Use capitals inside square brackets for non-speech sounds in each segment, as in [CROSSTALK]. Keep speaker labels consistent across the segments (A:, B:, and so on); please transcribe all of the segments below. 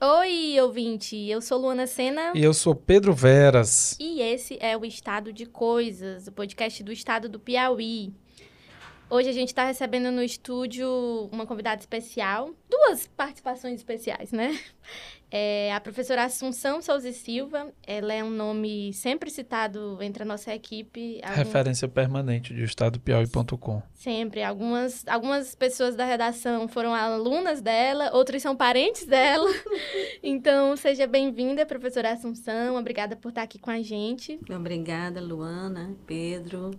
A: Oi, ouvinte! Eu sou Luana Sena.
B: E eu sou Pedro Veras.
A: E esse é o Estado de Coisas, o podcast do Estado do Piauí. Hoje a gente está recebendo no estúdio uma convidada especial, duas participações especiais, né? É a professora Assunção Souza Silva, ela é um nome sempre citado entre a nossa equipe.
B: Algum... Referência permanente de estadopiauí.com.
A: Sempre. Algumas, algumas pessoas da redação foram alunas dela, outras são parentes dela. [LAUGHS] então, seja bem-vinda, professora Assunção. Obrigada por estar aqui com a gente.
C: Obrigada, Luana, Pedro.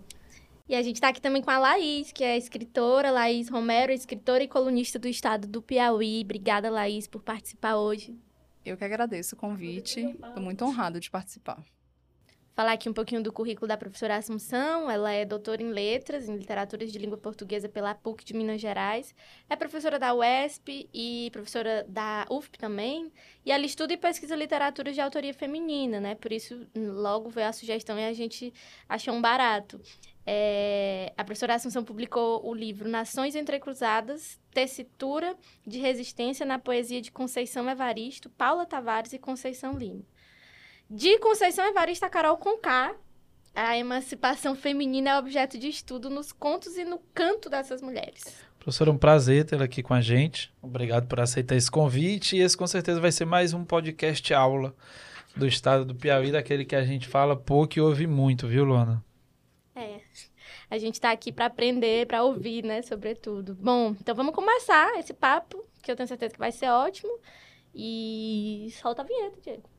A: E a gente está aqui também com a Laís, que é escritora, Laís Romero, escritora e colunista do estado do Piauí. Obrigada, Laís, por participar hoje.
D: Eu que agradeço o convite. Estou muito honrado de participar.
A: Falar aqui um pouquinho do currículo da professora Assunção. Ela é doutora em letras, em literaturas de língua portuguesa pela PUC de Minas Gerais. É professora da UESP e professora da UFP também. E ela estuda e pesquisa literaturas de autoria feminina, né? Por isso, logo veio a sugestão e a gente achou um barato. É, a professora Assunção publicou o livro Nações Entrecruzadas, Tessitura de Resistência na Poesia de Conceição Evaristo, Paula Tavares e Conceição Lima. De Conceição Evaristo a Carol Conká, a emancipação feminina é objeto de estudo nos contos e no canto dessas mulheres.
B: Professora, um prazer tê-la aqui com a gente. Obrigado por aceitar esse convite. E esse com certeza vai ser mais um podcast aula do estado do Piauí, daquele que a gente fala pouco e ouve muito, viu, Luana?
A: É. A gente está aqui para aprender, para ouvir, né, sobretudo. Bom, então vamos começar esse papo, que eu tenho certeza que vai ser ótimo. E solta a vinheta, Diego.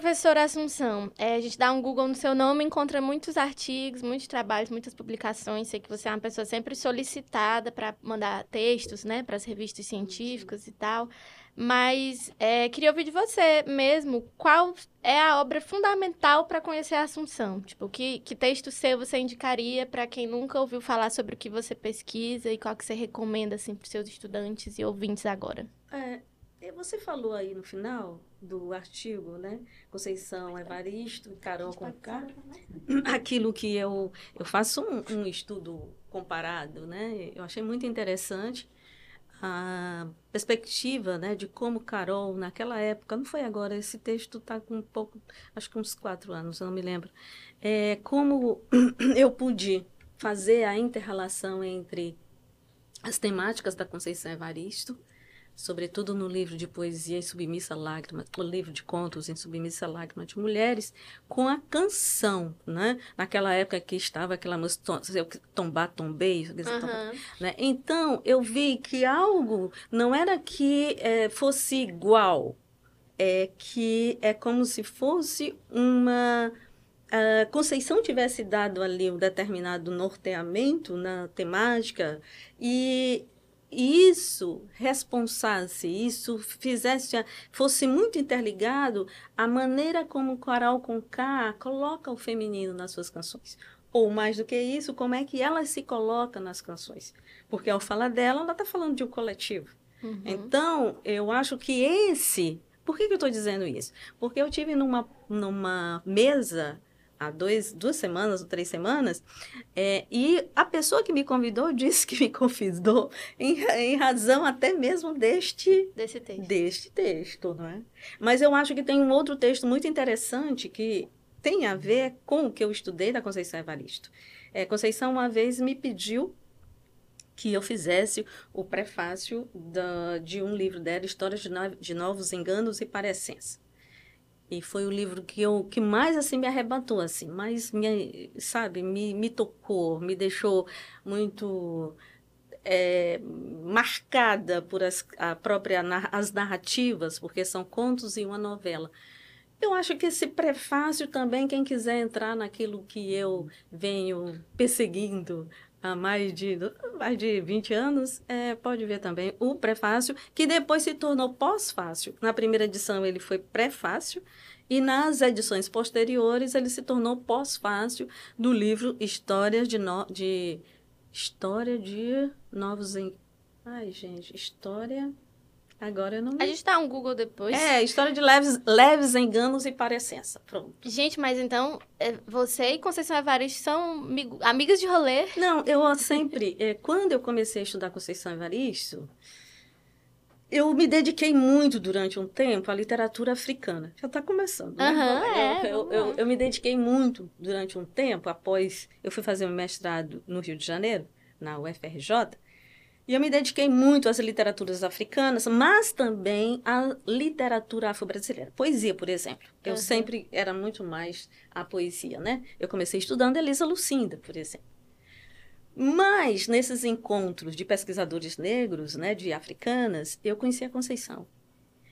A: Professora Assunção, é, a gente dá um Google no seu nome, encontra muitos artigos, muitos trabalhos, muitas publicações. Sei que você é uma pessoa sempre solicitada para mandar textos, né, para as revistas científicas e tal. Mas é, queria ouvir de você mesmo qual é a obra fundamental para conhecer a Assunção. Tipo, que, que texto seu você indicaria para quem nunca ouviu falar sobre o que você pesquisa e qual que você recomenda assim, para os seus estudantes e ouvintes agora?
C: É, você falou aí no final do artigo, né? Conceição Evaristo, Carol Conká. [CLEARS THROAT] Aquilo que eu, eu faço um, um, estudo comparado, né? Eu achei muito interessante a perspectiva, né, de como Carol naquela época, não foi agora, esse texto está com um pouco, acho que uns quatro anos, eu não me lembro, é, como [CLEARS THROAT] eu pude fazer a interrelação entre as temáticas da Conceição Evaristo sobretudo no livro de poesia em submissa lágrima, o livro de contos em submissa lágrima de mulheres, com a canção, né? Naquela época que estava aquela música tombar, tombei, uhum. né? Então eu vi que algo não era que é, fosse igual, é que é como se fosse uma a Conceição tivesse dado ali um determinado norteamento na temática e isso responsasse, isso fizesse, fosse muito interligado à maneira como Coral Conká coloca o feminino nas suas canções. Ou mais do que isso, como é que ela se coloca nas canções. Porque ao falar dela, ela está falando de um coletivo. Uhum. Então, eu acho que esse. Por que, que eu estou dizendo isso? Porque eu tive numa, numa mesa há dois, duas semanas ou três semanas, é, e a pessoa que me convidou [LAUGHS] disse que me convidou em, em razão até mesmo deste,
A: desse texto.
C: deste texto, não é? Mas eu acho que tem um outro texto muito interessante que tem a ver com o que eu estudei da Conceição Evaristo. É, Conceição uma vez me pediu que eu fizesse o prefácio da, de um livro dela, Histórias de, no, de Novos Enganos e Parecências. E foi o livro que eu que mais assim me arrebatou assim, mais me, sabe, me, me tocou, me deixou muito é, marcada por as, a própria as narrativas, porque são contos e uma novela. Eu acho que esse prefácio também, quem quiser entrar naquilo que eu venho perseguindo há mais de, mais de 20 anos, é, pode ver também o prefácio, que depois se tornou pós-fácil. Na primeira edição ele foi prefácio, e nas edições posteriores ele se tornou pós-fácil do livro Histórias de, no, de História de Novos... Ai, gente, História... Agora eu não
A: A gente dá um Google depois.
C: É, história de leves, leves enganos e parecença. Pronto.
A: Gente, mas então, é, você e Conceição Evaristo são amigas de rolê?
C: Não, eu sempre, é, quando eu comecei a estudar Conceição Evaristo, eu me dediquei muito durante um tempo à literatura africana. Já está começando, né?
A: Aham, é,
C: Eu, eu, eu me dediquei muito durante um tempo, após eu fui fazer um mestrado no Rio de Janeiro, na UFRJ, e eu me dediquei muito às literaturas africanas, mas também à literatura afro-brasileira. Poesia, por exemplo. Eu
A: Aham.
C: sempre era muito mais a poesia, né? Eu comecei estudando Elisa Lucinda, por exemplo. Mas, nesses encontros de pesquisadores negros, né, de africanas, eu conheci a Conceição.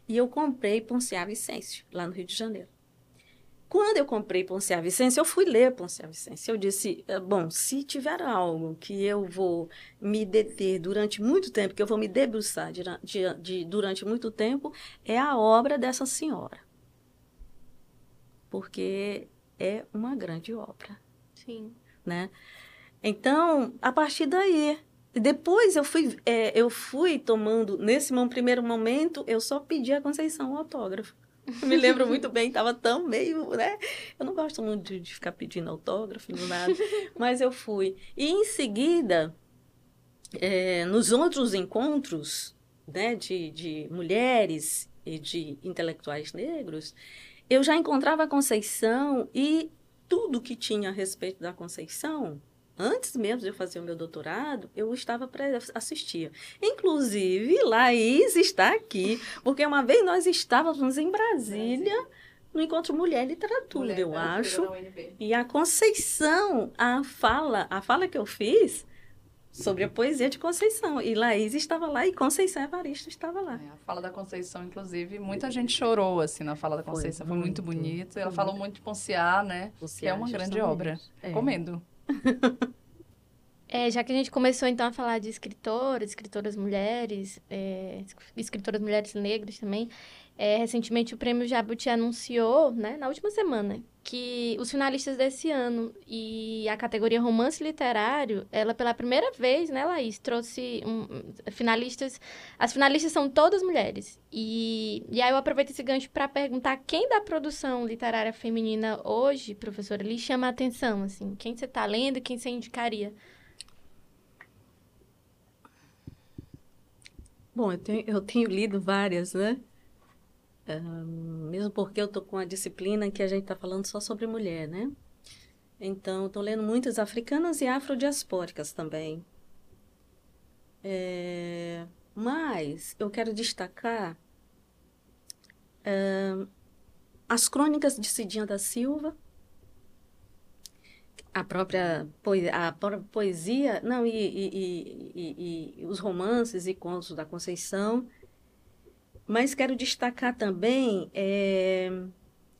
C: E eu comprei Ponciá Vicêncio, lá no Rio de Janeiro. Quando eu comprei Ponciá Vicêncio, eu fui ler Ponciá Vicêncio. Eu disse, "Eh, bom, se tiver algo que eu vou me deter durante muito tempo, que eu vou me debruçar de- de- de- durante muito tempo, é a obra dessa senhora. Porque é uma grande obra
A: Sim.
C: né? Então, a partir daí, depois eu fui, é, eu fui tomando, nesse mo- primeiro momento, eu só pedi a Conceição um autógrafo. Eu [LAUGHS] me lembro muito bem, estava tão meio, né? Eu não gosto muito de, de ficar pedindo autógrafo, nada, [LAUGHS] mas eu fui. E em seguida, é, nos outros encontros, né, de, de mulheres e de intelectuais negros, eu já encontrava a Conceição e tudo que tinha a respeito da Conceição, antes mesmo de eu fazer o meu doutorado, eu estava para assistir. Inclusive, Laís está aqui, porque uma vez nós estávamos em Brasília, no Encontro Mulher e Literatura, eu acho. E a Conceição, a fala, a fala que eu fiz sobre a poesia de Conceição. E Laís estava lá e Conceição Evaristo estava lá.
D: É, a fala da Conceição, inclusive, muita gente chorou, assim, na fala da
C: Foi
D: Conceição. Foi muito,
C: muito,
D: bonito. Ela
C: foi
D: falou muito de Ponciá, né? Que é uma grande obra.
C: É.
D: Recomendo. [LAUGHS]
A: É, já que a gente começou então a falar de escritoras, escritoras mulheres, é, escritoras mulheres negras também, é, recentemente o Prêmio Jabuti anunciou, né, na última semana, que os finalistas desse ano e a categoria romance literário, ela pela primeira vez, né, Laís, trouxe um, finalistas, as finalistas são todas mulheres. E, e aí eu aproveito esse gancho para perguntar quem da produção literária feminina hoje, professora, lhe chama a atenção, assim, quem você está lendo e quem você indicaria?
C: Bom, eu tenho, eu tenho lido várias, né? Mesmo porque eu estou com a disciplina que a gente está falando só sobre mulher, né? Então, estou lendo muitas africanas e afrodiaspóricas também. É, mas eu quero destacar as crônicas de Cidinha da Silva, a própria poe- a própria poesia, não, e- e- e- e os romances e contos da Conceição. Mas quero destacar também eh,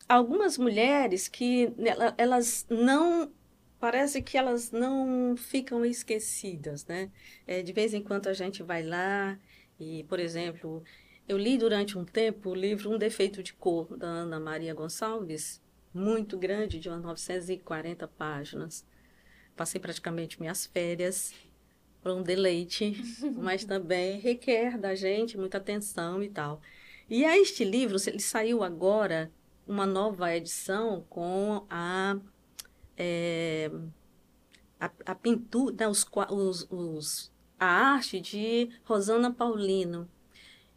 C: algumas mulheres que ela- elas não. Parece que elas não ficam esquecidas, né? Eh, de vez em quando a gente vai lá e, por exemplo, eu li durante um tempo o livro Um Defeito de Cor, da Ana Maria Gonçalves, muito grande, de umas 940 páginas. Passei praticamente minhas férias por um deleite, [LAUGHS] mas também requer da gente muita atenção e tal. E a este livro, ele saiu agora uma nova edição com a, é, a, a pintura, né, os, os, os, a arte de Rosana Paulino.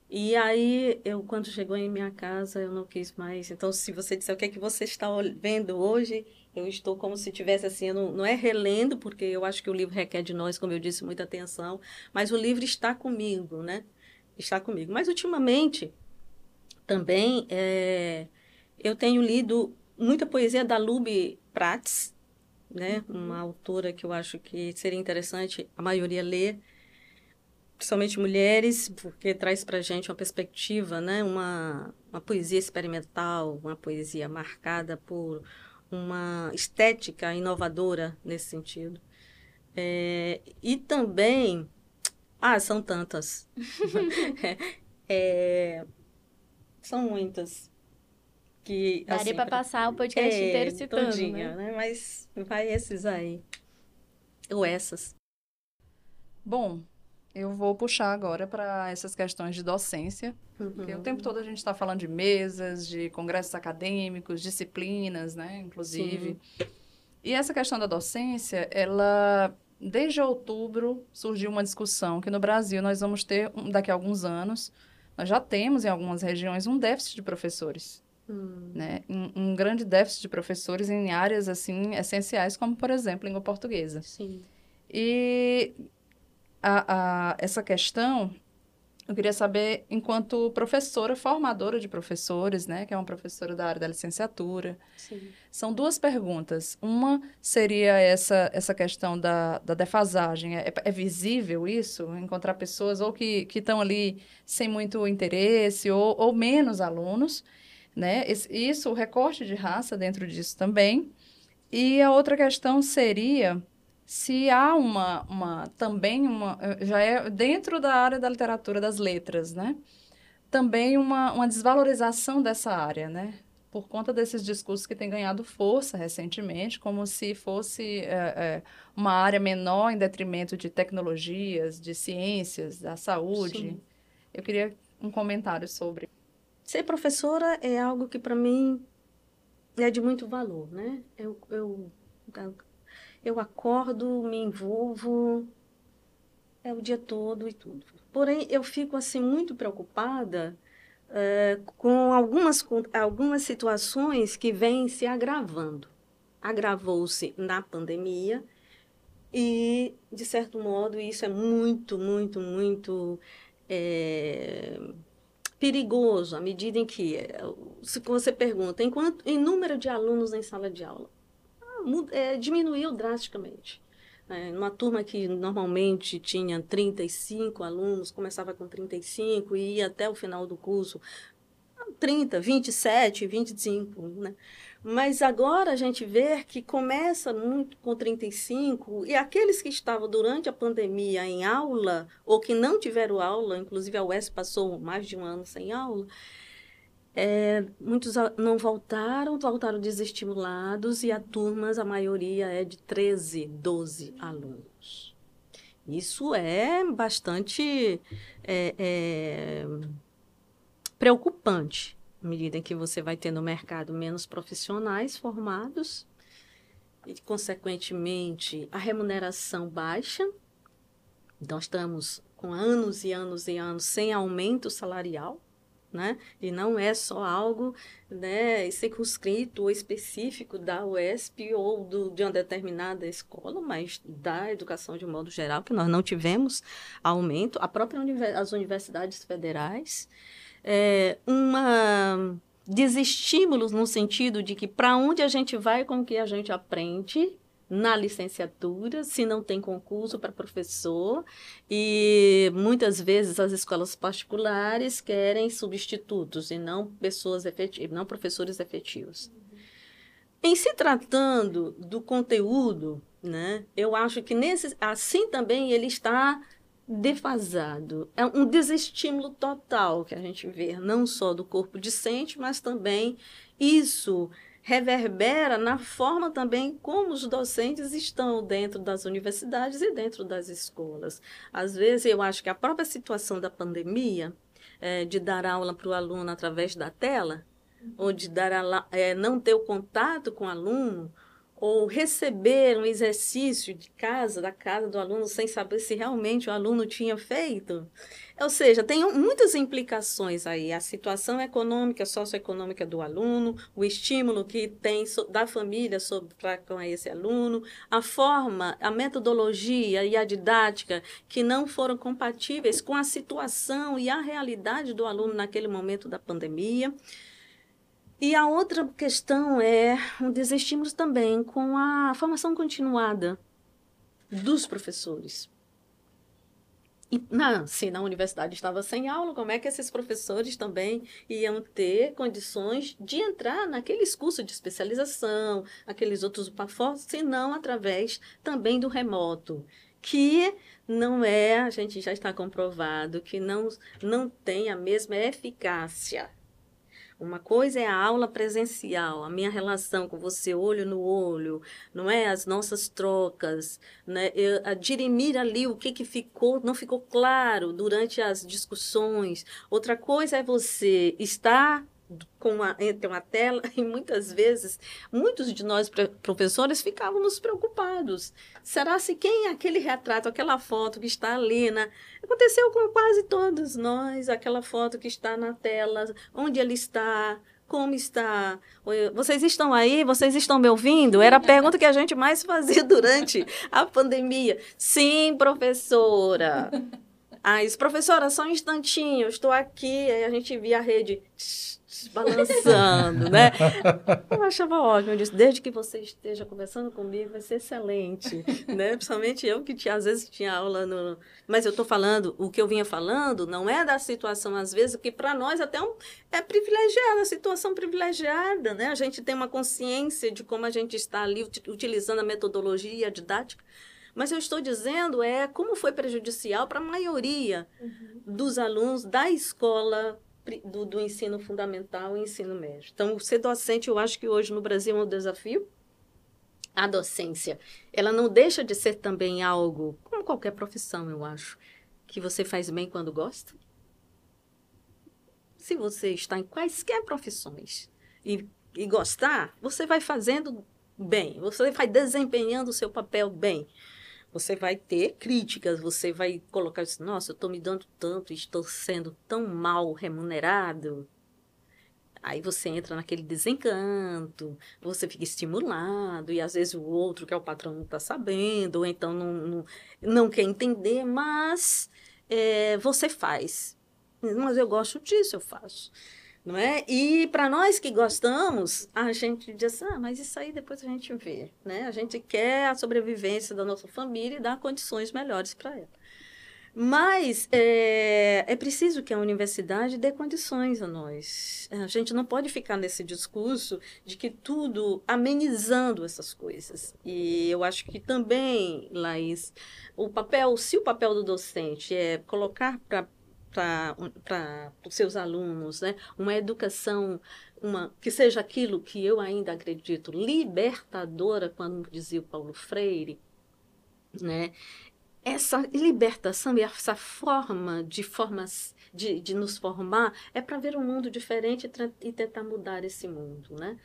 C: E aí, eu, quando chegou em minha casa, eu não quis mais. Então, se você disser o que é que você está vendo hoje, eu estou como se tivesse assim, não, não é relendo, porque eu acho que o livro requer de nós, como eu disse, muita atenção, mas o livro está comigo, né? Está comigo. Mas ultimamente, também, é, eu tenho lido muita poesia da Lube Prats, né? Uma autora que eu acho que seria interessante a maioria ler, principalmente mulheres, porque traz para gente uma perspectiva, né? Uma, uma poesia experimental, uma poesia marcada por uma estética inovadora nesse sentido. É, e também, ah, são tantas. [LAUGHS] É, são muitas que
A: Daria
C: assim,
A: para passar o podcast
C: é,
A: inteiro citando,
C: todinha,
A: né?
C: né? Mas vai esses aí. Ou essas.
D: Bom, Eu vou puxar agora para essas questões de docência, porque o tempo todo a gente está falando de mesas, de congressos acadêmicos, disciplinas, né, inclusive. Sim. E essa questão da docência, ela desde outubro surgiu uma discussão que no Brasil nós vamos ter daqui a alguns anos, nós já temos em algumas regiões um déficit de professores. Hum. Né? Um, um, grande déficit de professores em áreas assim essenciais, como, por exemplo, língua portuguesa.
C: Sim.
D: E a, a, essa questão eu queria saber, enquanto professora, formadora de professores, né, que é uma professora da área da licenciatura,
C: Sim.
D: são duas perguntas. Uma seria essa, essa questão da, da defasagem. É, é visível isso? Encontrar pessoas ou que estão ali sem muito interesse ou, ou menos alunos, né? Isso, o recorte de raça dentro disso também. E a outra questão seria se há uma, uma também uma eh, já é dentro da área da literatura das letras, né? Também uma, uma desvalorização dessa área, né? Por conta desses discursos que têm ganhado força recentemente, como se fosse é, é, uma área menor em detrimento de tecnologias, de ciências, da saúde. Sim. Eu queria um comentário sobre.
C: Ser professora é algo que para mim é de muito valor, né? Eu, eu eu acordo, me envolvo, é o dia todo e tudo. Porém, eu fico assim muito preocupada é, com algumas, algumas situações que vêm se agravando. Agravou-se na pandemia e, de certo modo, isso é muito, muito, muito é, perigoso à medida em que, se você pergunta, em, quanto, em número de alunos em sala de aula, é, diminuiu drasticamente. É, uma turma que normalmente tinha 35 alunos, começava com 35 e ia até o final do curso 30, 27, 25, né? Mas agora a gente vê que começa muito com 35 e aqueles que estavam durante a pandemia em aula ou que não tiveram aula, inclusive a UES passou mais de um ano sem aula, é, muitos não voltaram, voltaram desestimulados e a turmas, a maioria é de 13, 12 alunos. Isso é bastante é, é, preocupante, à medida que você vai ter no mercado menos profissionais formados e, consequentemente, a remuneração baixa. Nós estamos com anos e anos e anos sem aumento salarial né? E não é só algo né, circunscrito ou específico da UESP ou do, de uma determinada escola, mas da educação de modo geral, que nós não tivemos aumento. A própria as universidades federais, é, uma desestímulos no sentido de que para onde a gente vai com o que a gente aprende, na licenciatura, se não tem concurso para professor, e muitas vezes as escolas particulares querem substitutos e não pessoas efetivas, não professores efetivos. Em se tratando do conteúdo, né, eu acho que nesse, assim também ele está defasado. É um desestímulo total que a gente vê, não só do corpo discente, mas também isso reverbera na forma também como os docentes estão dentro das universidades e dentro das escolas. Às vezes, eu acho que a própria situação da pandemia, é, de dar aula para o aluno através da tela, ou de dar a, é, não ter o contato com o aluno, ou receber um exercício de casa, da casa do aluno, sem saber se realmente o aluno tinha feito. Ou seja, tem muitas implicações aí. A situação econômica, socioeconômica do aluno, o estímulo que tem da família para com esse aluno, a forma, a metodologia e a didática que não foram compatíveis com a situação e a realidade do aluno naquele momento da pandemia. E a outra questão é um desestímulo também com a formação continuada dos professores. E, não, se na universidade estava sem aula, como é que esses professores também iam ter condições de entrar naqueles cursos de especialização, aqueles outros pafosos, se não através também do remoto, que não é, a gente já está comprovado, que não, não tem a mesma eficácia Uma coisa é a aula presencial, a minha relação com você olho no olho, não é? As nossas trocas, né? Eu, a dirimir ali o que, que ficou, não ficou claro durante as discussões. Outra coisa é você estar com uma, entre uma tela [LAUGHS] e muitas vezes muitos de nós professores ficávamos preocupados. Será se quem é aquele retrato, aquela foto que está ali, né? Aconteceu com quase todos nós, aquela foto que está na tela, onde ele está, como está? Vocês estão aí? Vocês estão me ouvindo? Era a pergunta que a gente mais fazia [LAUGHS] durante a pandemia. Sim, professora. [LAUGHS] Aí, professora, só um instantinho, estou aqui. Aí a gente via a rede balançando, né? [LAUGHS] Eu achava ótimo. Eu disse, desde que você esteja conversando comigo, vai ser excelente, né? Principalmente eu que tinha, às vezes tinha aula no... Mas eu estou falando, o que eu vinha falando não é da situação, às vezes, que para nós até um, é privilegiada, a situação privilegiada, né? A gente tem uma consciência de como a gente está ali utilizando a metodologia didática. Mas eu estou dizendo é como foi prejudicial para a maioria uhum. dos alunos da escola do, do ensino fundamental e ensino médio. Então, ser docente, eu acho que hoje no Brasil é um desafio. A docência, ela não deixa de ser também algo, como qualquer profissão, eu acho, que você faz bem quando gosta. Se você está em quaisquer profissões e, e gostar, você vai fazendo bem, você vai desempenhando o seu papel bem você vai ter críticas, você vai colocar assim, nossa, eu estou me dando tanto, estou sendo tão mal remunerado. Aí você entra naquele desencanto, você fica estimulado, e às vezes o outro, que é o patrão, não está sabendo, ou então não, não, não quer entender, mas é, você faz. Mas eu gosto disso, eu faço não é? E para nós que gostamos, a gente diz, ah, mas isso aí depois a gente vê, né? A gente quer a sobrevivência da nossa família e dar condições melhores para ela. Mas é, é preciso que a universidade dê condições a nós. A gente não pode ficar nesse discurso de que tudo amenizando essas coisas. E eu acho que também, Laís, o papel, se o papel do docente é colocar para para os seus alunos, né? uma educação uma, que seja aquilo que eu ainda acredito libertadora, quando dizia o Paulo Freire, né? essa libertação e essa forma de formas de, de nos formar é para ver um mundo diferente e, tentar mudar esse mundo, né?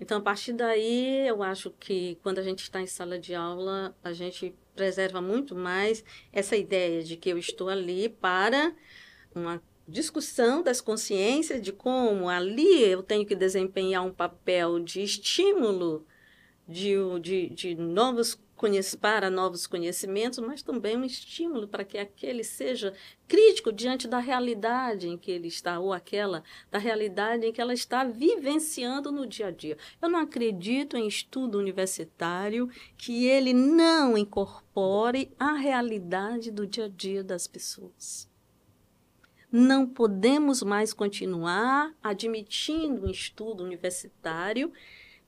C: Então, a partir daí, eu acho que quando a gente está em sala de aula, a gente preserva muito mais essa ideia de que eu estou ali para uma discussão das consciências de como ali eu tenho que desempenhar um papel de estímulo de, de, de novos para novos conhecimentos, mas também um estímulo para que aquele seja crítico diante da realidade em que ele está, ou aquela da realidade em que ela está vivenciando no dia a dia. Eu não acredito em estudo universitário que ele não incorpore a realidade do dia a dia das pessoas não podemos mais continuar admitindo um estudo universitário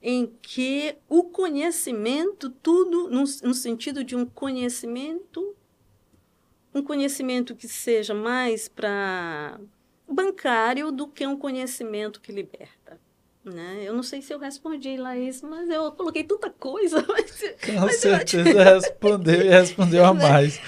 C: em que o conhecimento, tudo no, no, sentido de um conhecimento, um conhecimento que seja mais para bancário do que um conhecimento que liberta. Né? Eu não sei se eu respondi, Laís, mas eu coloquei tanta coisa. [LAUGHS] Mas,
B: Com mas certeza eu... respondeu e respondeu a [LAUGHS] mais.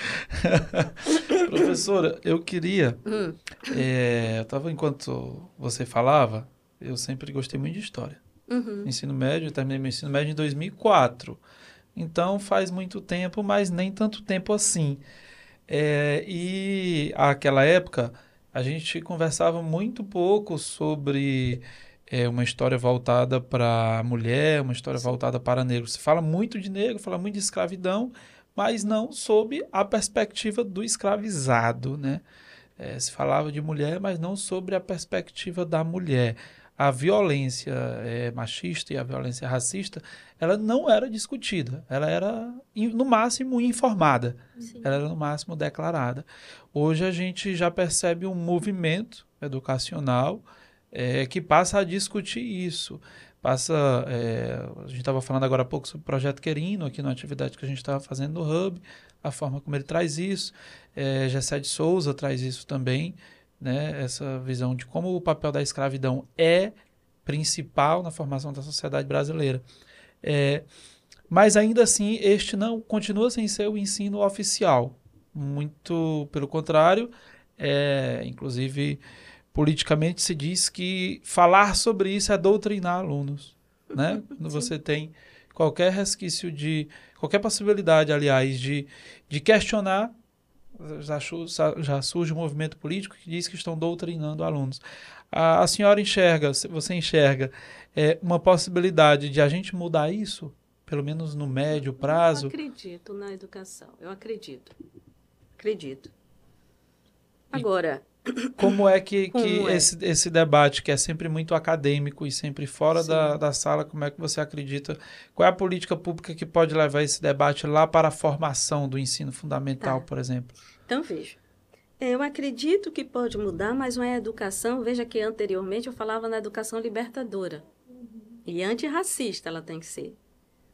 B: [LAUGHS] Professora, eu queria. Hum. É, eu estava, enquanto você falava, eu sempre gostei muito de história. Uhum. Ensino médio, eu terminei meu ensino médio em 2004. Então faz muito tempo, mas nem tanto tempo assim. É, e aquela época a gente conversava muito pouco sobre é uma história voltada para mulher, uma história Sim. voltada para negro. Se fala muito de negro, fala muito de escravidão, mas não sob a perspectiva do escravizado, né? É, se falava de mulher, mas não sobre a perspectiva da mulher. A violência é, machista e a violência racista, ela não era discutida, ela era no máximo informada, Sim. ela era no máximo declarada. Hoje a gente já percebe um movimento educacional é, que passa a discutir isso. Passa, é, a gente estava falando agora há pouco sobre o projeto Querino, aqui na atividade que a gente estava fazendo no Hub, a forma como ele traz isso. É, Gessé de Souza traz isso também, né, essa visão de como o papel da escravidão é principal na formação da sociedade brasileira. É, mas ainda assim, este não continua sem ser o ensino oficial. Muito pelo contrário, é, inclusive politicamente se diz que falar sobre isso é doutrinar alunos. Né? [LAUGHS] Quando você tem qualquer resquício de. qualquer possibilidade, aliás, de, de questionar, já, já surge um movimento político que diz que estão doutrinando alunos. A, a senhora enxerga, você enxerga é, uma possibilidade de a gente mudar isso? Pelo menos no médio prazo? Eu
C: acredito na educação, eu acredito. Acredito. Agora,
B: como é que, que é? Esse, esse debate, que é sempre muito acadêmico e sempre fora da, da sala, como é que você acredita? Qual é a política pública que pode levar esse debate lá para a formação do ensino fundamental, tá. por exemplo?
C: Então, veja. Eu acredito que pode mudar, mas não é educação. Veja que anteriormente eu falava na educação libertadora. E antirracista ela tem que ser.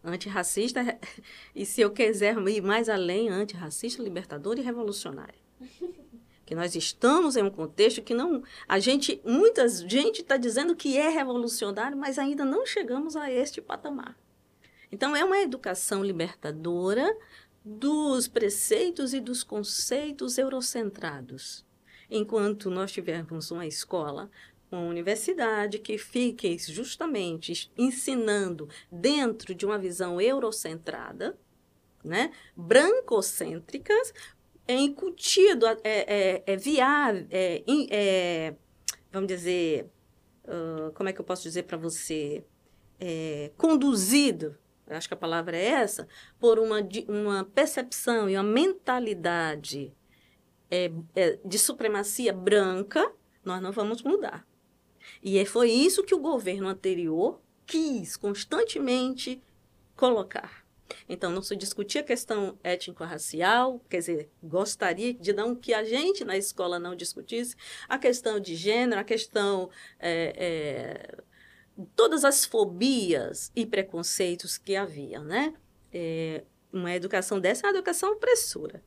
C: Antirracista, [LAUGHS] e se eu quiser ir mais além, antirracista, libertadora e revolucionária que nós estamos em um contexto que não a gente muita gente está dizendo que é revolucionário mas ainda não chegamos a este patamar. Então é uma educação libertadora dos preceitos e dos conceitos eurocentrados. Enquanto nós tivermos uma escola uma universidade que fique justamente ensinando dentro de uma visão eurocentrada né, brancocêntricas, é incutido, é, é, é viável, é, é, vamos dizer, uh, como é que eu posso dizer para você, é, conduzido, acho que a palavra é essa, por uma, uma percepção e uma mentalidade é, é, de supremacia branca, nós não vamos mudar. E é, foi isso que o governo anterior quis constantemente colocar. Então, não se discutia a questão étnico-racial, quer dizer, gostaria de não que a gente na escola não discutisse a questão de gênero, a questão. É, é, todas as fobias e preconceitos que havia, né? É, uma educação dessa é uma educação opressora.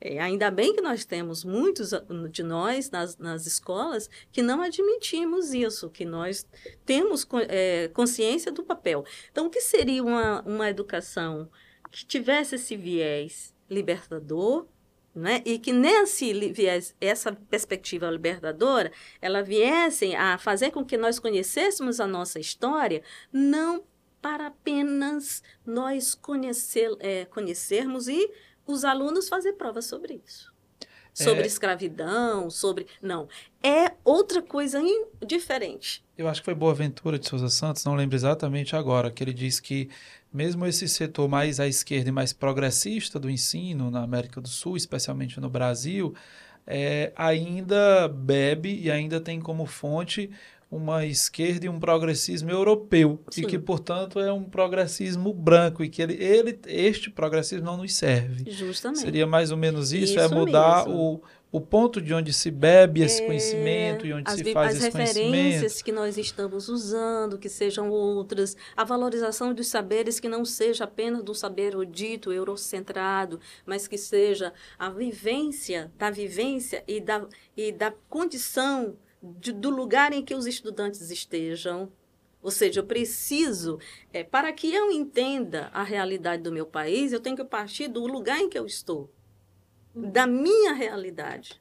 C: É, ainda bem que nós temos muitos de nós nas, nas escolas que não admitimos isso, que nós temos é, consciência do papel. Então, o que seria uma, uma educação que tivesse esse viés libertador, né? e que nesse viés, essa perspectiva libertadora, ela viesse a fazer com que nós conhecêssemos a nossa história, não para apenas nós conhecer, é, conhecermos e os alunos fazer provas sobre isso. Sobre é... escravidão, sobre. Não. É outra coisa diferente.
B: Eu acho que foi Boaventura de Souza Santos, não lembro exatamente agora, que ele diz que mesmo esse setor mais à esquerda e mais progressista do ensino na América do Sul, especialmente no Brasil, é, ainda bebe e ainda tem como fonte uma esquerda e um progressismo europeu Sim. e que portanto é um progressismo branco e que ele, ele este progressismo não nos serve
C: justamente
B: seria mais ou menos isso, é isso é mudar o, o ponto de onde se bebe esse é, conhecimento e onde se faz esse conhecimento.
C: As referências que nós estamos usando, que sejam outras, a valorização dos saberes que não seja apenas do saber dito, eurocentrado, mas que seja a vivência da vivência e da, e da condição de, do lugar em que os estudantes estejam. Ou seja, eu preciso, é, para que eu entenda a realidade do meu país, eu tenho que partir do lugar em que eu estou, da minha realidade.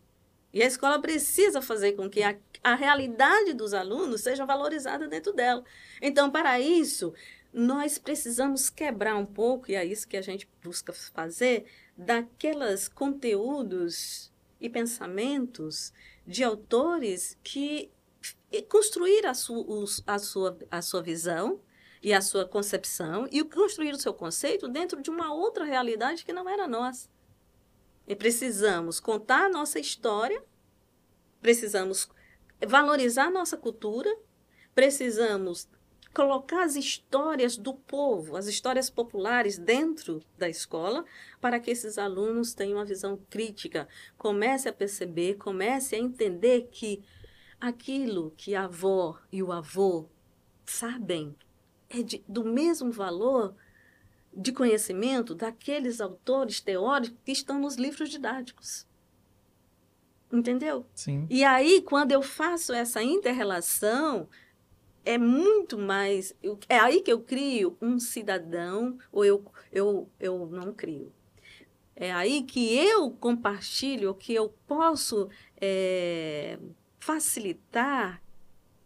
C: E a escola precisa fazer com que a, a realidade dos alunos seja valorizada dentro dela. Então, para isso, nós precisamos quebrar um pouco, e é isso que a gente busca fazer, daqueles conteúdos e pensamentos de autores que construíram a, su, a, sua, a sua visão e a sua concepção e construir o seu conceito dentro de uma outra realidade que não era nossa. E precisamos contar a nossa história, precisamos valorizar a nossa cultura, precisamos colocar as histórias do povo, as histórias populares dentro da escola, para que esses alunos tenham uma visão crítica, comece a perceber, comece a entender que aquilo que a avó e o avô sabem é de, do mesmo valor de conhecimento daqueles autores teóricos que estão nos livros didáticos. Entendeu?
B: Sim.
C: E aí, quando eu faço essa interrelação, é muito mais. É aí que eu crio um cidadão, ou eu, eu, eu não crio. É aí que eu compartilho, que eu posso é, facilitar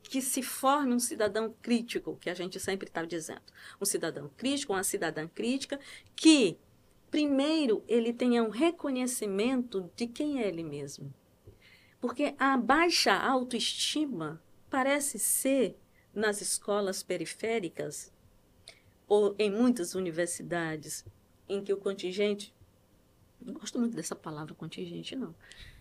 C: que se forme um cidadão crítico, que a gente sempre está dizendo. Um cidadão crítico, uma cidadã crítica, que, primeiro, ele tenha um reconhecimento de quem é ele mesmo. Porque a baixa autoestima parece ser nas escolas periféricas ou em muitas universidades em que o contingente não gosto muito dessa palavra contingente não.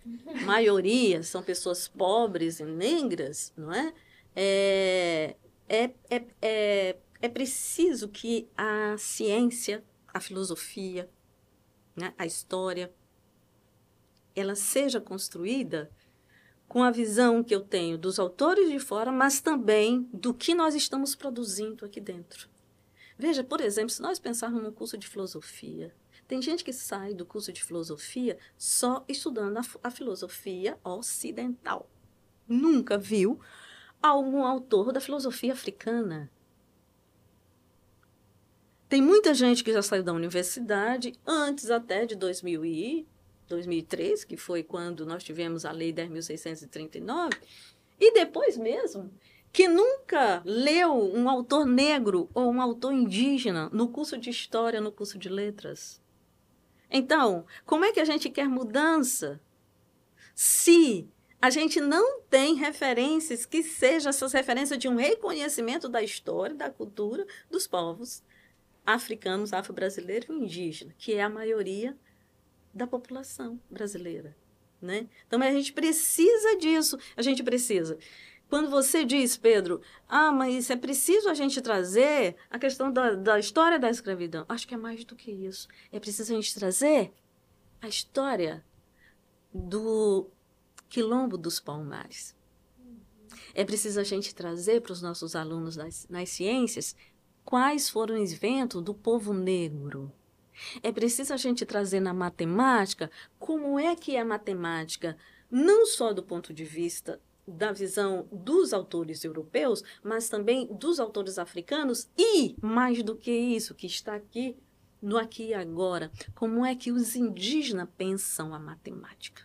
C: [LAUGHS] Maioria são pessoas pobres e negras não é? É, é, é, é, é preciso que a ciência a filosofia né, a história ela seja construída com a visão que eu tenho dos autores de fora, mas também do que nós estamos produzindo aqui dentro. Veja, por exemplo, se nós pensarmos no curso de filosofia, tem gente que sai do curso de filosofia só estudando a, a filosofia ocidental. Nunca viu algum autor da filosofia africana. Tem muita gente que já saiu da universidade antes até de 2000 e 2003, que foi quando nós tivemos a Lei 10.639, e depois mesmo, que nunca leu um autor negro ou um autor indígena no curso de História, no curso de Letras. Então, como é que a gente quer mudança se a gente não tem referências que sejam essas referências de um reconhecimento da história, da cultura dos povos africanos, afro-brasileiros e indígenas, que é a maioria da população brasileira. Né? Então, a gente precisa disso, a gente precisa. Quando você diz, Pedro, ah, mas é preciso a gente trazer a questão da, da história da escravidão. Acho que é mais do que isso. É preciso a gente trazer a história do quilombo dos palmares. É preciso a gente trazer para os nossos alunos nas, nas ciências quais foram os eventos do povo negro é preciso a gente trazer na matemática como é que é a matemática, não só do ponto de vista da visão dos autores europeus, mas também dos autores africanos e, mais do que isso, que está aqui no aqui e agora, como é que os indígenas pensam a matemática.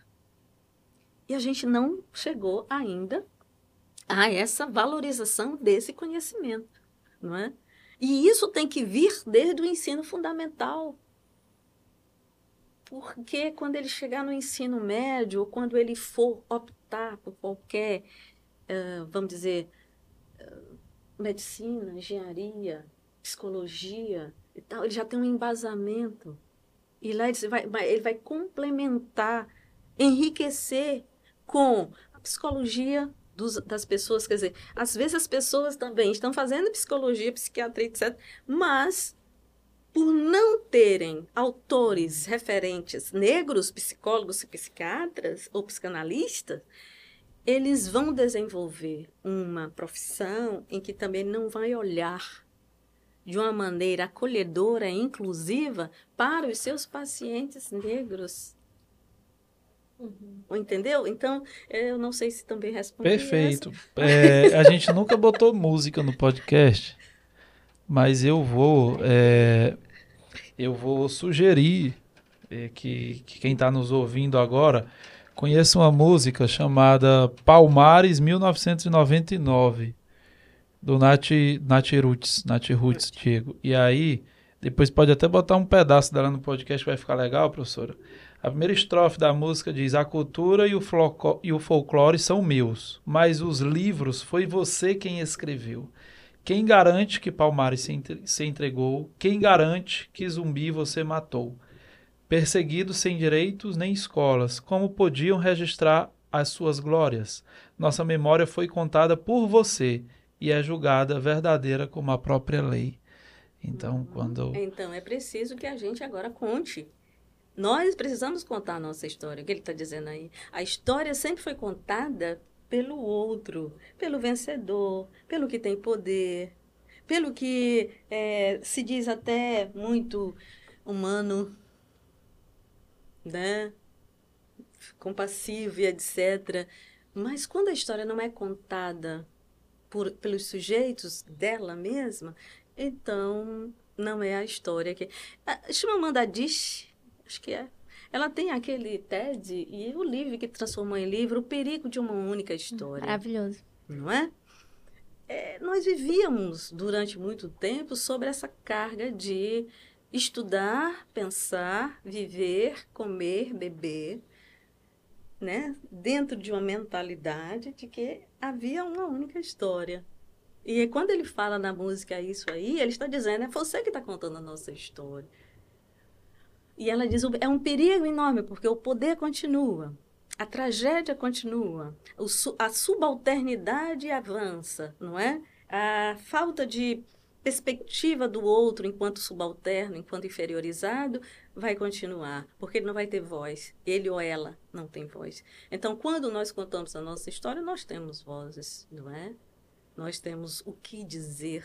C: E a gente não chegou ainda a essa valorização desse conhecimento, não é? E isso tem que vir desde o ensino fundamental. Porque quando ele chegar no ensino médio, ou quando ele for optar por qualquer, uh, vamos dizer, uh, medicina, engenharia, psicologia e tal, ele já tem um embasamento. E lá ele vai, ele vai complementar, enriquecer com a psicologia dos, das pessoas. Quer dizer, às vezes as pessoas também estão fazendo psicologia, psiquiatria, etc., mas por não terem autores referentes negros, psicólogos psiquiatras ou psicanalistas, eles vão desenvolver uma profissão em que também não vai olhar de uma maneira acolhedora e inclusiva para os seus pacientes negros. Uhum. Entendeu? Então, eu não sei se também respondi.
B: Perfeito. É, a gente [LAUGHS] nunca botou música no podcast mas eu vou é, eu vou sugerir é, que, que, quem está nos ouvindo agora conheça uma música chamada Palmares 1999 do Nath, Nath Roots, Nath Roots, Diego. E aí, depois pode até botar um pedaço dela no podcast, vai ficar legal, professora. A primeira estrofe da música diz: A cultura e o, e o folclore são meus, mas os livros foi você quem escreveu. Quem garante que Palmares se entregou? Quem garante que Zumbi você matou? Perseguidos sem direitos nem escolas, como podiam registrar as suas glórias? Nossa memória foi contada por você e é julgada verdadeira como a própria lei. Então, quando.
C: Então, é preciso que a gente agora conte. Nós precisamos contar a nossa história, o que ele está dizendo aí. A história sempre foi contada pelo outro, pelo vencedor, pelo que tem poder, pelo que é, se diz até muito humano, né? compassivo e etc. Mas quando a história não é contada por, pelos sujeitos dela mesma, então não é a história que. A Chimamanda acho que é. Ela tem aquele TED e o livro que transformou em livro O Perigo de uma Única História.
A: Maravilhoso.
C: Não é? é? Nós vivíamos durante muito tempo sobre essa carga de estudar, pensar, viver, comer, beber, né? dentro de uma mentalidade de que havia uma única história. E quando ele fala na música isso aí, ele está dizendo, é você que está contando a nossa história. E ela diz, é um perigo enorme, porque o poder continua, a tragédia continua, a subalternidade avança, não é? A falta de perspectiva do outro enquanto subalterno, enquanto inferiorizado, vai continuar, porque ele não vai ter voz. Ele ou ela não tem voz. Então, quando nós contamos a nossa história, nós temos vozes, não é? Nós temos o que dizer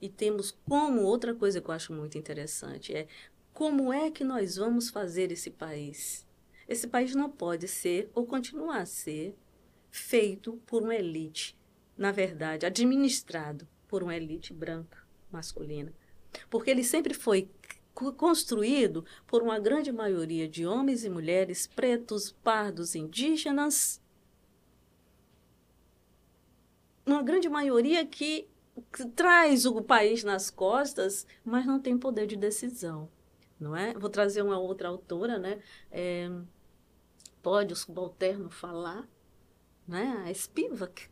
C: e temos como outra coisa que eu acho muito interessante é como é que nós vamos fazer esse país? Esse país não pode ser ou continuar a ser feito por uma elite, na verdade, administrado por uma elite branca masculina. Porque ele sempre foi construído por uma grande maioria de homens e mulheres pretos, pardos, indígenas. Uma grande maioria que, traz o país nas costas, mas não tem poder de decisão, não é? Vou trazer uma outra autora, né? É, pode o subalterno falar, né? A Spivak,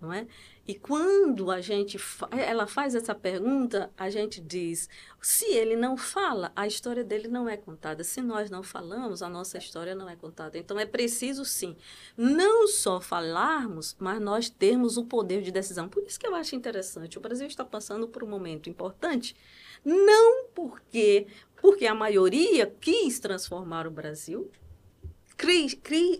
C: não é? E quando a gente fa ela faz essa pergunta, a gente diz: se ele não fala, a história dele não é contada. Se nós não falamos, a nossa história não é contada. Então é preciso sim, não só falarmos, mas nós termos o poder de decisão. Por isso que eu acho interessante. O Brasil está passando por um momento importante, não porque porque a maioria quis transformar o Brasil,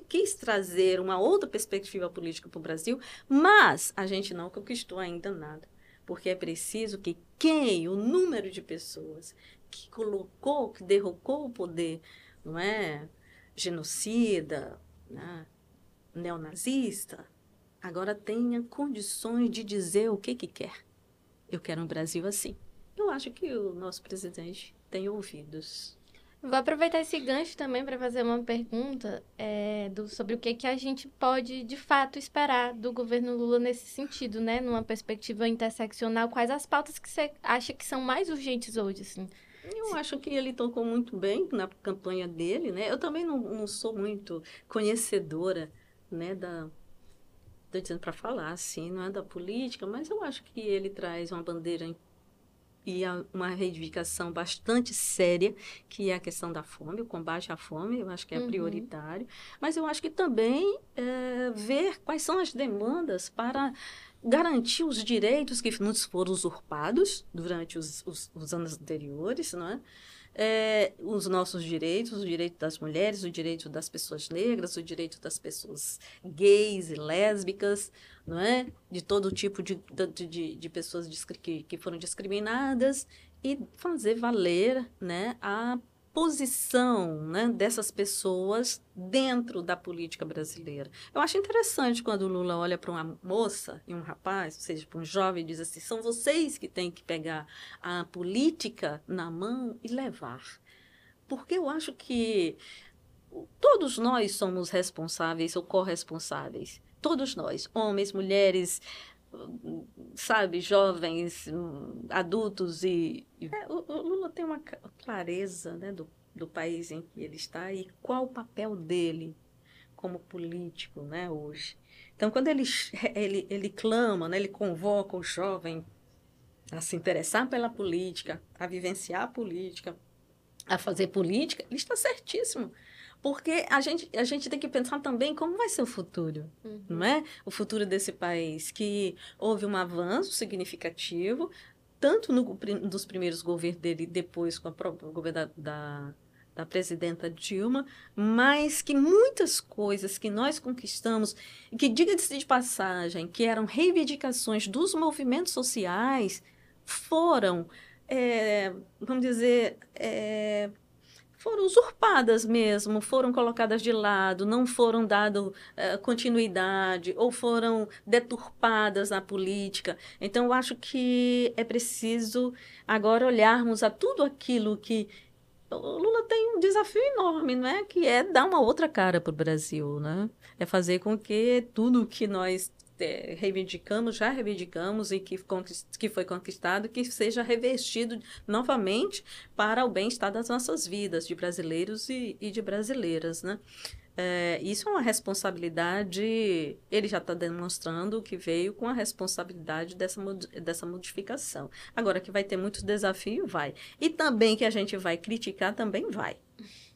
C: quis, trazer uma outra perspectiva política para o Brasil, mas a gente não conquistou ainda nada. Porque é preciso que quem, o número de pessoas que colocou, que derrocou o poder, não é? Genocida, né? neonazista, agora tenha condições de dizer o que, que quer. Eu quero um Brasil assim. Eu acho que o nosso presidente tem ouvidos.
A: Vou aproveitar esse gancho também para fazer uma pergunta é, do, sobre o que, que a gente pode, de fato, esperar do governo Lula nesse sentido, né? Numa perspectiva interseccional, quais as pautas que você acha que são mais urgentes hoje, assim?
C: Eu acho que ele tocou muito bem na campanha dele, né? Eu também não, não sou muito conhecedora, né, da... Estou dizendo para falar, assim, não é da política, mas eu acho que ele traz uma bandeira e uma reivindicação bastante séria, que é a questão da fome, o combate à fome, eu acho que é uhum. prioritário. Mas eu acho que também é, ver quais são as demandas para garantir os direitos que nos foram usurpados durante os, os, os anos anteriores, não é? É, os nossos direitos, o direito das mulheres, o direito das pessoas negras, o direito das pessoas gays e lésbicas, não é? De todo tipo de, de, de pessoas que, que foram discriminadas e fazer valer né, a posição né, dessas pessoas dentro da política brasileira. Eu acho interessante quando o Lula olha para uma moça e um rapaz, ou seja, para um jovem, e diz assim: são vocês que têm que pegar a política na mão e levar. Porque eu acho que todos nós somos responsáveis ou corresponsáveis. Todos nós, homens, mulheres, sabe, jovens, adultos e... É, o, o, Lula tem uma clareza né, do, do país em que ele está e qual o papel dele como político né, hoje. Então, quando ele, ele, ele clama, né, ele convoca o jovem a se interessar pela política, a vivenciar a política, a fazer política, ele está certíssimo. Porque a gente, a gente tem que pensar também como vai ser o futuro, uhum. não é? O futuro desse país, que houve um avanço significativo, tanto no dos primeiros governos dele, depois com o governo da, da, da presidenta Dilma, mas que muitas coisas que nós conquistamos, que, diga-se de passagem, que eram reivindicações dos movimentos sociais, foram, é, vamos dizer, é, foram usurpadas mesmo, foram colocadas de lado, não foram dado uh, continuidade ou foram deturpadas na política. Então, eu acho que é preciso agora olharmos a tudo aquilo que o Lula tem um desafio enorme, não é? Que é dar uma outra cara para o Brasil, né? É fazer com que tudo que nós é, reivindicamos, já reivindicamos e que, que foi conquistado, que seja revestido novamente para o bem-estar das nossas vidas, de brasileiros e, e de brasileiras, né? É, isso é uma responsabilidade, ele já está demonstrando que veio com a responsabilidade dessa, dessa modificação. Agora, que vai ter muitos desafios, vai. E também que a gente vai criticar, também vai.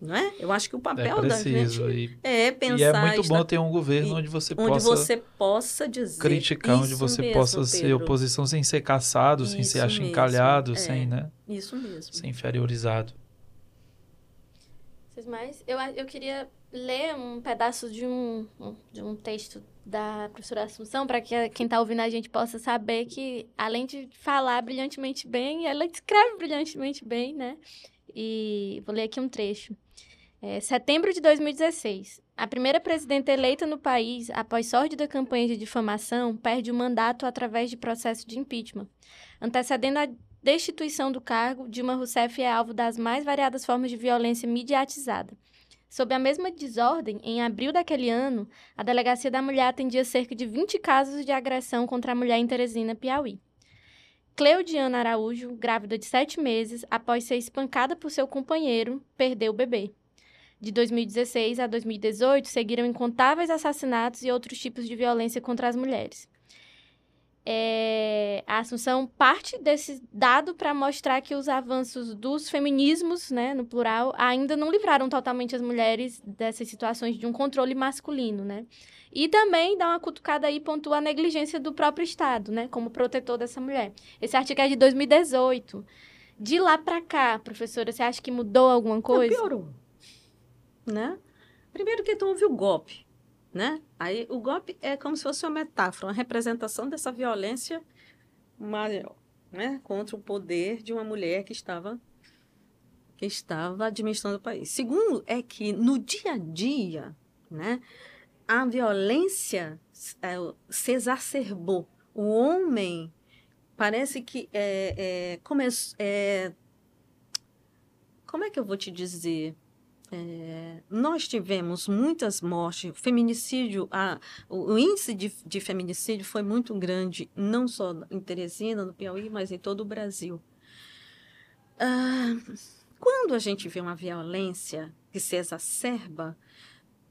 C: Não é? Eu acho que o papel é preciso, da gente
B: e, é
C: pensar...
B: E é muito bom ter um governo onde você
C: onde
B: possa...
C: você possa dizer
B: Criticar, onde você
C: mesmo,
B: possa
C: Pedro.
B: ser oposição sem ser caçado, isso sem ser achincalhado, mesmo, sem, é, né?
C: Isso mesmo.
B: Sem inferiorizado.
A: Vocês mais? Eu, eu queria ler um pedaço de um, de um texto da professora Assunção para que quem está ouvindo a gente possa saber que, além de falar brilhantemente bem, ela escreve brilhantemente bem, né? E vou ler aqui um trecho. É, setembro de 2016. A primeira presidenta eleita no país, após sórdida campanha de difamação, perde o mandato através de processo de impeachment. Antecedendo a destituição do cargo, Dilma Rousseff é alvo das mais variadas formas de violência mediatizada. Sob a mesma desordem, em abril daquele ano, a Delegacia da Mulher atendia cerca de 20 casos de agressão contra a mulher em Teresina, Piauí. Cleudiana Araújo, grávida de sete meses, após ser espancada por seu companheiro, perdeu o bebê. De 2016 a 2018, seguiram incontáveis assassinatos e outros tipos de violência contra as mulheres. É, a Assunção parte desse dado para mostrar que os avanços dos feminismos, né, no plural, ainda não livraram totalmente as mulheres dessas situações de um controle masculino, né? E também dá uma cutucada aí, pontua a negligência do próprio Estado, né, como protetor dessa mulher. Esse artigo é de 2018. De lá para cá, professora, você acha que mudou alguma coisa?
C: Não, piorou. Né? Primeiro que tu houve o golpe, né? Aí o golpe é como se fosse uma metáfora, uma representação dessa violência maior, né? Contra o poder de uma mulher que estava que estava administrando o país. Segundo é que no dia a dia, né? A violência é, se exacerbou. O homem parece que é, é, come, é, como é que eu vou te dizer? É, nós tivemos muitas mortes, feminicídio, a, o, o índice de, de, feminicídio foi muito grande, não só em Teresina, no Piauí, mas em todo o Brasil. Ah, quando a gente vê uma violência que se exacerba,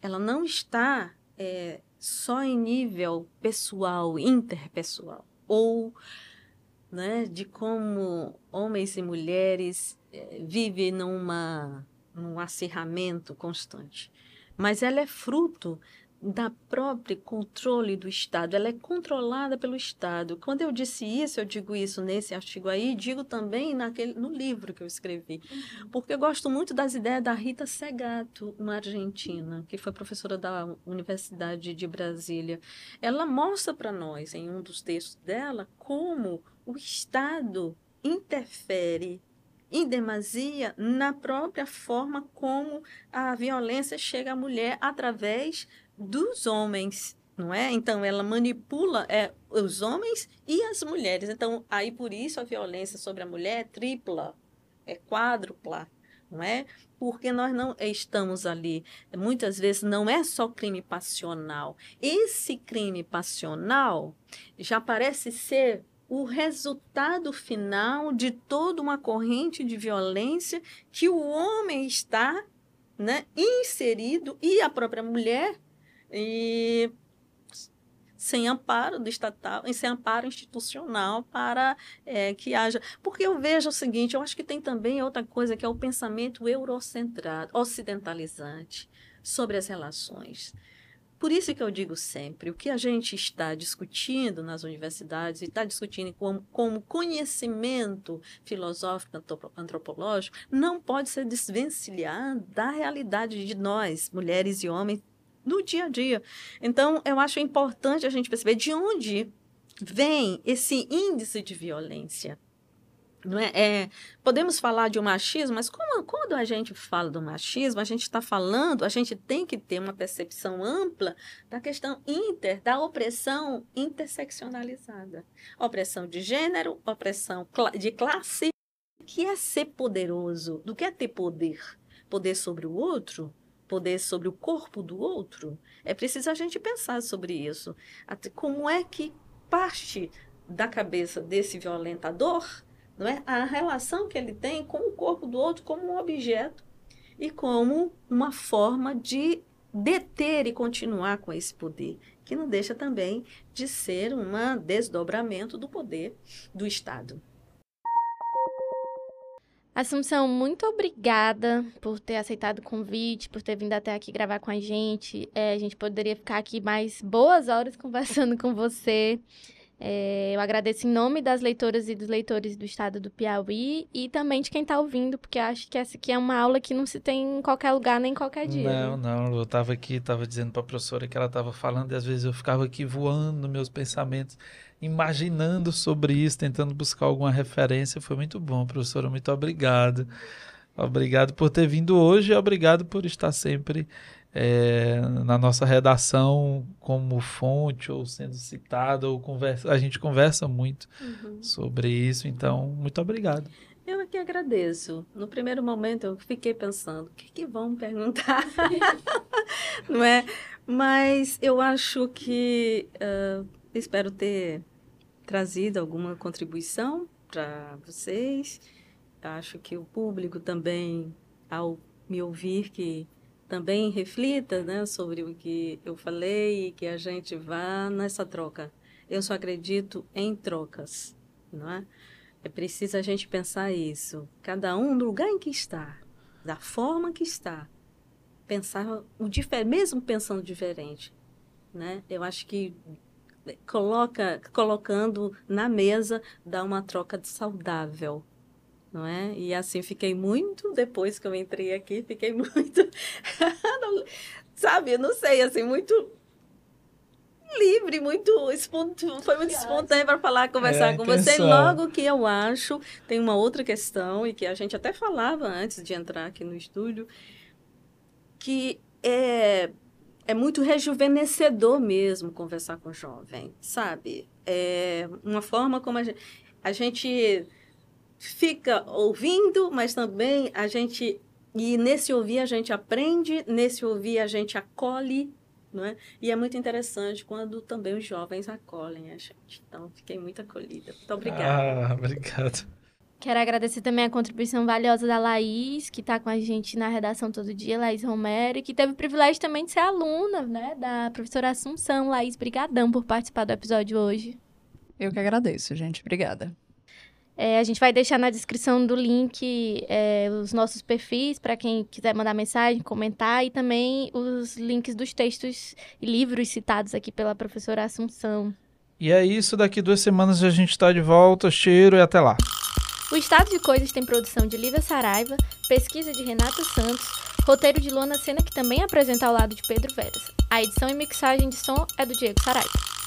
C: ela não está é, só em nível pessoal, interpessoal, ou né, de como homens e mulheres é, vivem numa, num acirramento constante. Mas ela é fruto da própria controle do Estado, ela é controlada pelo Estado. Quando eu disse isso, eu digo isso nesse artigo aí, digo também naquele, no livro que eu escrevi, uhum. porque eu gosto muito das ideias da Rita Segato, uma argentina, que foi professora da Universidade de Brasília. Ela mostra para nós, em um dos textos dela, como o Estado interfere em demasia na própria forma como a violência chega à mulher através dos homens, não é? Então ela manipula é, os homens e as mulheres. Então aí por isso a violência sobre a mulher é tripla, é quádrupla, não é? Porque nós não estamos ali, muitas vezes não é só crime passional. Esse crime passional já parece ser o resultado final de toda uma corrente de violência que o homem está né, inserido e a própria mulher e sem amparo do estatal, e sem amparo institucional para é, que haja. Porque eu vejo o seguinte, eu acho que tem também outra coisa que é o pensamento eurocentrado, ocidentalizante sobre as relações. Por isso que eu digo sempre, o que a gente está discutindo nas universidades e está discutindo como, como conhecimento filosófico antropológico não pode ser desvencilhado da realidade de nós, mulheres e homens, no dia a dia. Então, eu acho importante a gente perceber de onde vem esse índice de violência. É? é? podemos falar de um machismo, mas como, quando a gente fala do machismo, a gente está falando, a gente tem que ter uma percepção ampla da questão inter, da opressão interseccionalizada. Opressão de gênero, opressão de classe, que é ser poderoso, do que é ter poder. Poder sobre o outro, poder sobre o corpo do outro. É preciso a gente pensar sobre isso. Como é que parte da cabeça desse violentador não é? a relação que ele tem com o corpo do outro como um objeto e como uma forma de deter e continuar com esse poder, que não deixa também de ser um desdobramento do poder do Estado.
A: Assunção, muito obrigada por ter aceitado o convite, por ter vindo até aqui gravar com a gente. É, a gente poderia ficar aqui mais boas horas [LAUGHS] conversando com você. É, eu agradeço em nome das leitoras e dos leitores do estado do Piauí e também de quem está ouvindo, porque acho que essa aqui é uma aula que não se tem em qualquer lugar nem em qualquer dia.
B: Não, né? não. Eu estava aqui, estava dizendo para a professora que ela estava falando e às vezes eu ficava aqui voando meus pensamentos, imaginando sobre isso, tentando buscar alguma referência. Foi muito bom, professora. Muito obrigado. Obrigado por ter vindo hoje e obrigado por estar sempre é, na nossa redação como fonte ou sendo citado ou conversa, a gente conversa muito uhum. sobre isso, então muito obrigado.
C: Eu aqui agradeço. No primeiro momento eu fiquei pensando, o que, que vão perguntar? [LAUGHS] Não é? Mas eu acho que uh, espero ter trazido alguma contribuição para vocês. Acho que o público também, ao me ouvir, que também reflita né, sobre o que eu falei e que a gente vá nessa troca. Eu só acredito em trocas, não é? É preciso a gente pensar isso. Cada um no lugar em que está, da forma que está, pensar o mesmo pensando diferente, né? Eu acho que coloca, colocando na mesa dá uma troca saudável, não é? E assim fiquei muito depois que eu entrei aqui, fiquei [LAUGHS] muito sabe, não sei, assim, muito livre, muito espontâneo, foi muito espontâneo para falar, conversar é, com você. Logo que eu acho, tem uma outra questão e que a gente até falava antes de entrar aqui no estúdio, que é é muito rejuvenescedor mesmo conversar com jovem, sabe? É uma forma como a gente, a gente fica ouvindo, mas também a gente e nesse ouvir a gente aprende, nesse ouvir a gente acolhe, não é? E é muito interessante quando também os jovens acolhem a gente. Então, fiquei muito acolhida. Muito obrigada.
B: Ah, obrigado.
A: Quero agradecer também a contribuição valiosa da Laís, que está com a gente na redação todo dia, Laís Romero, e que teve o privilégio também de ser aluna, né, da professora Assunção. Laís, brigadão por participar do episódio hoje.
D: Eu que agradeço, gente. Obrigada.
A: É, a gente vai deixar na descrição do link é, os nossos perfis para quem quiser mandar mensagem, comentar e também os links dos textos e livros citados aqui pela professora Assunção.
B: E é isso, daqui duas semanas a gente está de volta. Cheiro e até lá.
A: O Estado de Coisas tem produção de Lívia Saraiva, pesquisa de Renata Santos, roteiro de Luana Sena, que também apresenta ao lado de Pedro Veras. A edição e mixagem de som é do Diego Saraiva.